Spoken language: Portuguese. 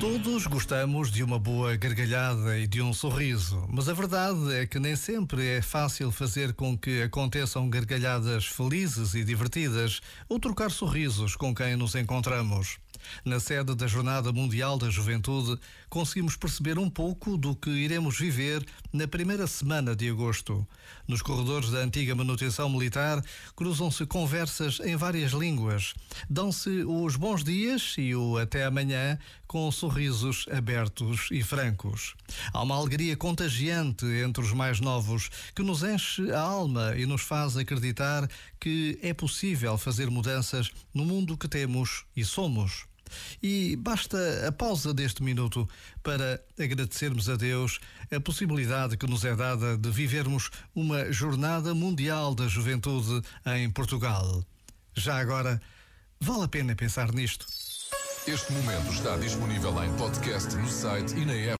Todos gostamos de uma boa gargalhada e de um sorriso, mas a verdade é que nem sempre é fácil fazer com que aconteçam gargalhadas felizes e divertidas ou trocar sorrisos com quem nos encontramos. Na sede da Jornada Mundial da Juventude, conseguimos perceber um pouco do que iremos viver na primeira semana de agosto. Nos corredores da antiga manutenção militar, cruzam-se conversas em várias línguas. Dão-se os bons dias e o até amanhã com sorrisos abertos e francos. Há uma alegria contagiante entre os mais novos que nos enche a alma e nos faz acreditar que é possível fazer mudanças no mundo que temos e somos. E basta a pausa deste minuto para agradecermos a Deus a possibilidade que nos é dada de vivermos uma Jornada Mundial da Juventude em Portugal. Já agora, vale a pena pensar nisto. Este momento está disponível em podcast no site e na app.